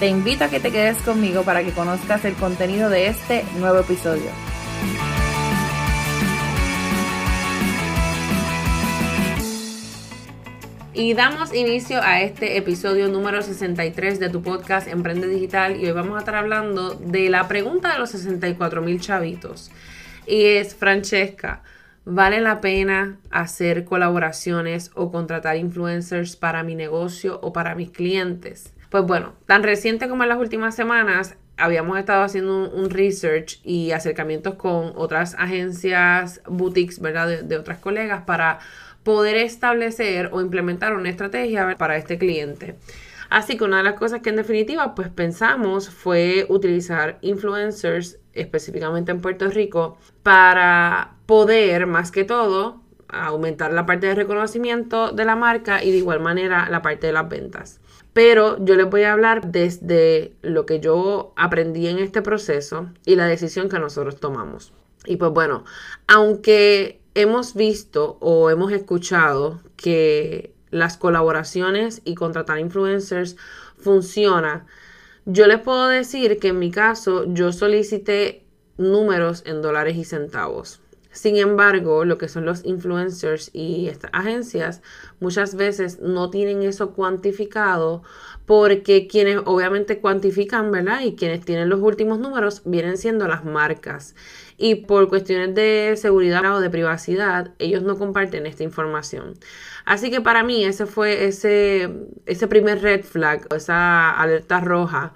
Te invito a que te quedes conmigo para que conozcas el contenido de este nuevo episodio. Y damos inicio a este episodio número 63 de tu podcast Emprende Digital y hoy vamos a estar hablando de la pregunta de los 64 mil chavitos. Y es, Francesca, ¿vale la pena hacer colaboraciones o contratar influencers para mi negocio o para mis clientes? Pues bueno, tan reciente como en las últimas semanas, habíamos estado haciendo un, research y acercamientos con otras agencias, boutiques, ¿verdad? De, de otras colegas para poder establecer o implementar una estrategia para este cliente. Así que una de las cosas que en definitiva pues pensamos fue utilizar influencers específicamente en Puerto Rico para poder más que todo aumentar la parte de reconocimiento de la marca y de igual manera la parte de las ventas. Pero yo les voy a hablar desde lo que yo aprendí en este proceso y la decisión que nosotros tomamos. Y pues bueno, aunque hemos visto o hemos escuchado que las colaboraciones y contratar influencers funciona. Yo les puedo decir que en mi caso yo solicité números en dólares y centavos. Sin embargo, lo que son los influencers y estas agencias muchas veces no tienen eso cuantificado porque quienes obviamente cuantifican, ¿verdad? Y quienes tienen los últimos números vienen siendo las marcas. Y por cuestiones de seguridad o de privacidad, ellos no comparten esta información. Así que para mí ese fue ese, ese primer red flag, esa alerta roja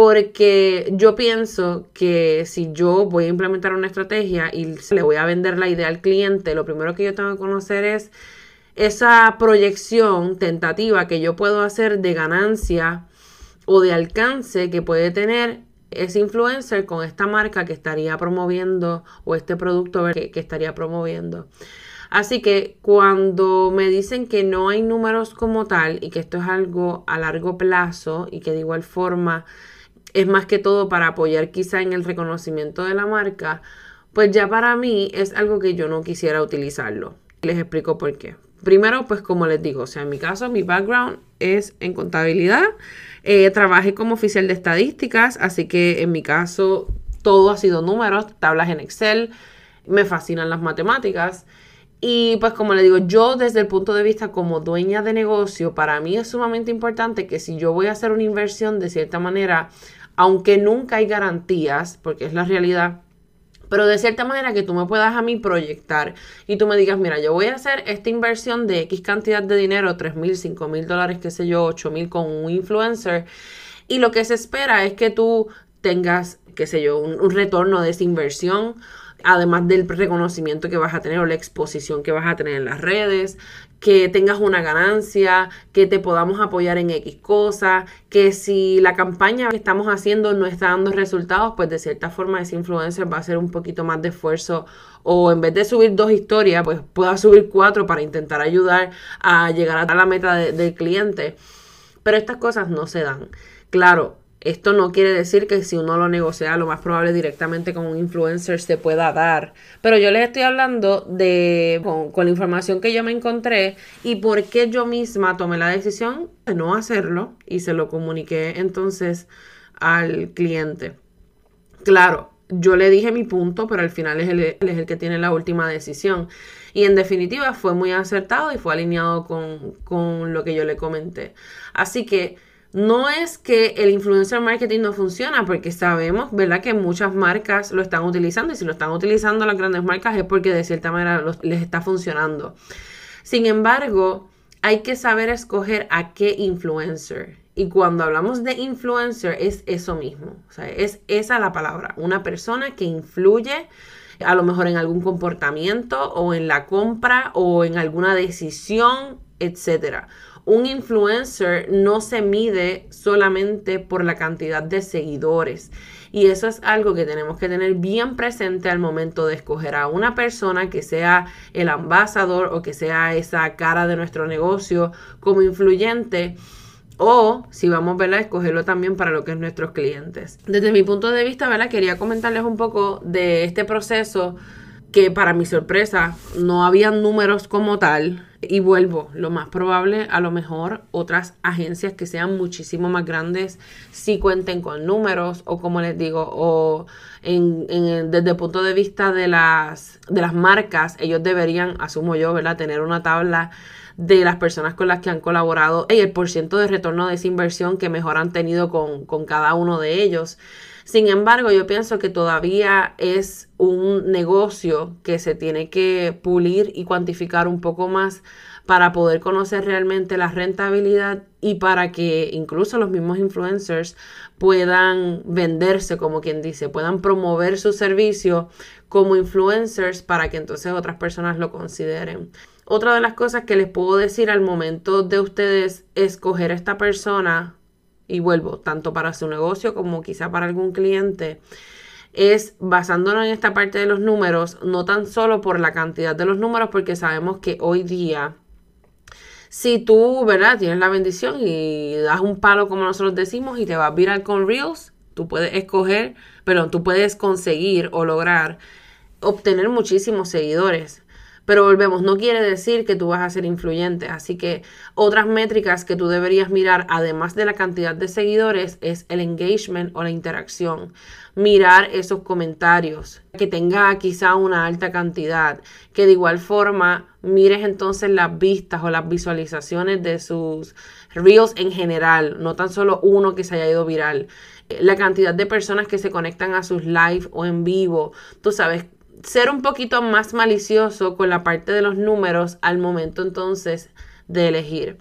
porque yo pienso que si yo voy a implementar una estrategia y le voy a vender la idea al cliente, lo primero que yo tengo que conocer es esa proyección tentativa que yo puedo hacer de ganancia o de alcance que puede tener ese influencer con esta marca que estaría promoviendo o este producto que, estaría promoviendo. Así que cuando me dicen que no hay números como tal y que esto es algo a largo plazo y que de igual forma es más que todo para apoyar quizá en el reconocimiento de la marca, pues ya para mí es algo que yo no quisiera utilizarlo. Les explico por qué. Primero, pues como les digo, o sea, en mi caso, mi background es en contabilidad. Eh, trabajé como oficial de estadísticas, así que en mi caso todo ha sido números, tablas en Excel. Me fascinan las matemáticas. Y pues como le digo, yo desde el punto de vista como dueña de negocio, para mí es sumamente importante que si yo voy a hacer una inversión de cierta manera, aunque nunca hay garantías, porque es la realidad, pero de cierta manera que tú me puedas a mí proyectar y tú me digas, mira, yo voy a hacer esta inversión de X cantidad de dinero, 3 mil, 5 mil dólares, qué sé yo, 8 mil con un influencer, y lo que se espera es que tú tengas, qué sé yo, un retorno de esa inversión además del reconocimiento que vas a tener o la exposición que vas a tener en las redes, que tengas una ganancia, que te podamos apoyar en X cosas, que si la campaña que estamos haciendo no está dando resultados, pues de cierta forma ese influencer va a hacer un poquito más de esfuerzo o en vez de subir dos historias, pues pueda subir cuatro para intentar ayudar a llegar a la meta del cliente. Pero estas cosas no se dan. Claro, esto no quiere decir que si uno lo negocia, lo más probable directamente con un influencer se pueda dar. Pero yo les estoy hablando de con, la información que yo me encontré y por qué yo misma tomé la decisión de no hacerlo y se lo comuniqué entonces al cliente. Claro, yo le dije mi punto, pero al final es es el que tiene la última decisión. Y en definitiva fue muy acertado y fue alineado con, con lo que yo le comenté. Así que no es que el influencer marketing no funciona, porque sabemos, ¿verdad?, que muchas marcas lo están utilizando y si lo están utilizando las grandes marcas es porque de cierta manera les está funcionando. Sin embargo, hay que saber escoger a qué influencer. Y cuando hablamos de influencer es eso mismo, es esa la palabra, una persona que influye a lo mejor en algún comportamiento o en la compra o en alguna decisión etcétera. Un influencer no se mide solamente por la cantidad de seguidores. Y eso es algo que tenemos que tener bien presente al momento de escoger a una persona que sea el ambasador o que sea esa cara de nuestro negocio como influyente o si vamos a escogerlo también para lo que es nuestros clientes. Desde mi punto de vista, ¿verdad? quería comentarles un poco de este proceso que para mi sorpresa no había números como tal. Y vuelvo, lo más probable, a lo mejor otras agencias que sean muchísimo más grandes sí cuenten con números o como les digo, o en, desde el punto de vista de las, de las marcas, ellos deberían, asumo yo, ¿verdad?, tener una tabla de las personas con las que han colaborado y el porciento de retorno de esa inversión que mejor han tenido con, con cada uno de ellos. Sin embargo, yo pienso que todavía es un negocio que se tiene que pulir y cuantificar un poco más para poder conocer realmente la rentabilidad y para que incluso los mismos influencers puedan venderse, como quien dice, puedan promover su servicio como influencers para que entonces otras personas lo consideren. Otra de las cosas que les puedo decir al momento de ustedes escoger a esta persona y vuelvo, tanto para su negocio como quizá para algún cliente, es basándonos en esta parte de los números, no tan solo por la cantidad de los números, porque sabemos que hoy día, si tú, ¿verdad? Tienes la bendición y das un palo, como nosotros decimos, y te vas viral con Reels, tú puedes escoger, perdón, tú puedes conseguir o lograr obtener muchísimos seguidores. Pero volvemos, no quiere decir que tú vas a ser influyente. Así que otras métricas que tú deberías mirar, además de la cantidad de seguidores, es el engagement o la interacción. Mirar esos comentarios, que tenga quizá una alta cantidad, que de igual forma mires entonces las vistas o las visualizaciones de sus reels en general, no tan solo uno que se haya ido viral la cantidad de personas que se conectan a sus live o en vivo. Tú sabes, ser un poquito más malicioso con la parte de los números al momento entonces de elegir.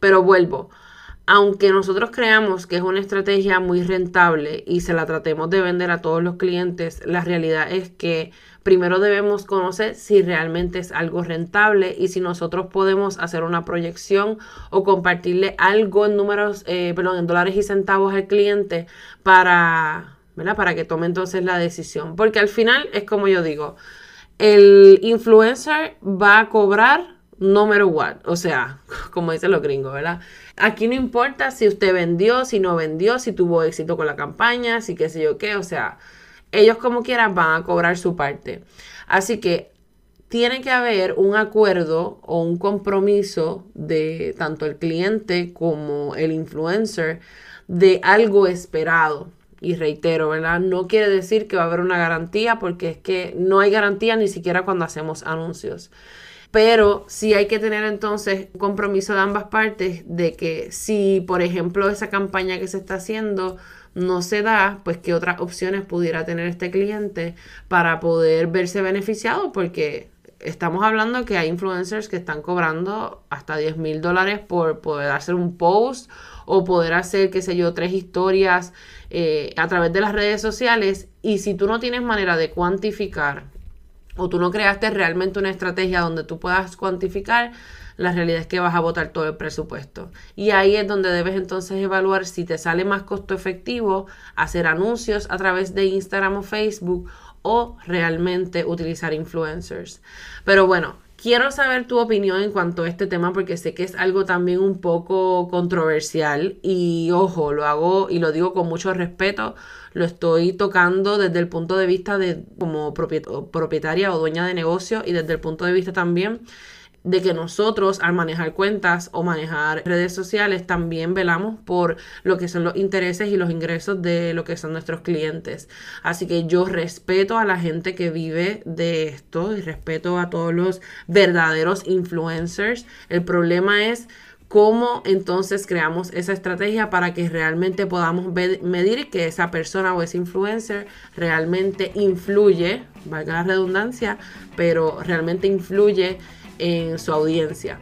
Pero vuelvo, aunque nosotros creamos que es una estrategia muy rentable y se la tratemos de vender a todos los clientes, la realidad es que primero debemos conocer si realmente es algo rentable y si nosotros podemos hacer una proyección o compartirle algo en números, eh, perdón, en dólares y centavos al cliente para para que tome entonces la decisión. Porque al final es como yo digo, el influencer va a cobrar no matter what, o sea, como dicen los gringos, ¿verdad? Aquí no importa si usted vendió, si no vendió, si tuvo éxito con la campaña, si qué sé yo qué, o sea, ellos como quieran van a cobrar su parte. Así que tiene que haber un acuerdo o un compromiso de tanto el cliente como el influencer de algo esperado y reitero, ¿verdad? No quiere decir que va a haber una garantía porque es que no hay garantía ni siquiera cuando hacemos anuncios. Pero sí hay que tener entonces un compromiso de ambas partes de que si, por ejemplo, esa campaña que se está haciendo no se da, pues qué otras opciones pudiera tener este cliente para poder verse beneficiado porque estamos hablando que hay influencers que están cobrando hasta 10 mil dólares por poder hacer un post o poder hacer, qué sé yo, tres historias eh, a través de las redes sociales. Y si tú no tienes manera de cuantificar o tú no creaste realmente una estrategia donde tú puedas cuantificar, la realidad es que vas a botar todo el presupuesto. Y ahí es donde debes entonces evaluar si te sale más costo efectivo hacer anuncios a través de Instagram o Facebook o realmente utilizar influencers. Pero bueno, quiero saber tu opinión en cuanto a este tema porque sé que es algo también un poco controversial y ojo, lo hago y lo digo con mucho respeto, lo estoy tocando desde el punto de vista de como propietaria o dueña de negocio y desde el punto de vista también de que nosotros al manejar cuentas o manejar redes sociales también velamos por lo que son los intereses y los ingresos de lo que son nuestros clientes. Así que yo respeto a la gente que vive de esto y respeto a todos los verdaderos influencers. El problema es cómo entonces creamos esa estrategia para que realmente podamos medir que esa persona o ese influencer realmente influye, valga la redundancia, pero realmente influye en su audiencia.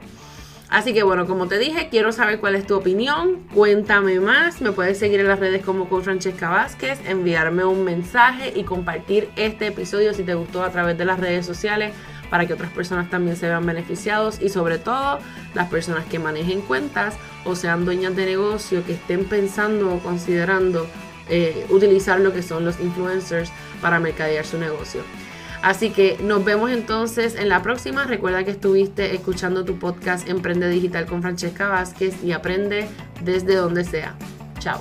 Así que bueno, como te dije, quiero saber cuál es tu opinión. Cuéntame más. Me puedes seguir en las redes como con Francesca Vázquez, enviarme un mensaje y compartir este episodio si te gustó a través de las redes sociales para que otras personas también se vean beneficiados y sobre todo las personas que manejen cuentas o sean dueñas de negocio que estén pensando o considerando eh, utilizar lo que son los influencers para mercadear su negocio. Así que nos vemos entonces en la próxima. Recuerda que estuviste escuchando tu podcast Emprende Digital con Francesca Vázquez y aprende desde donde sea. Chao.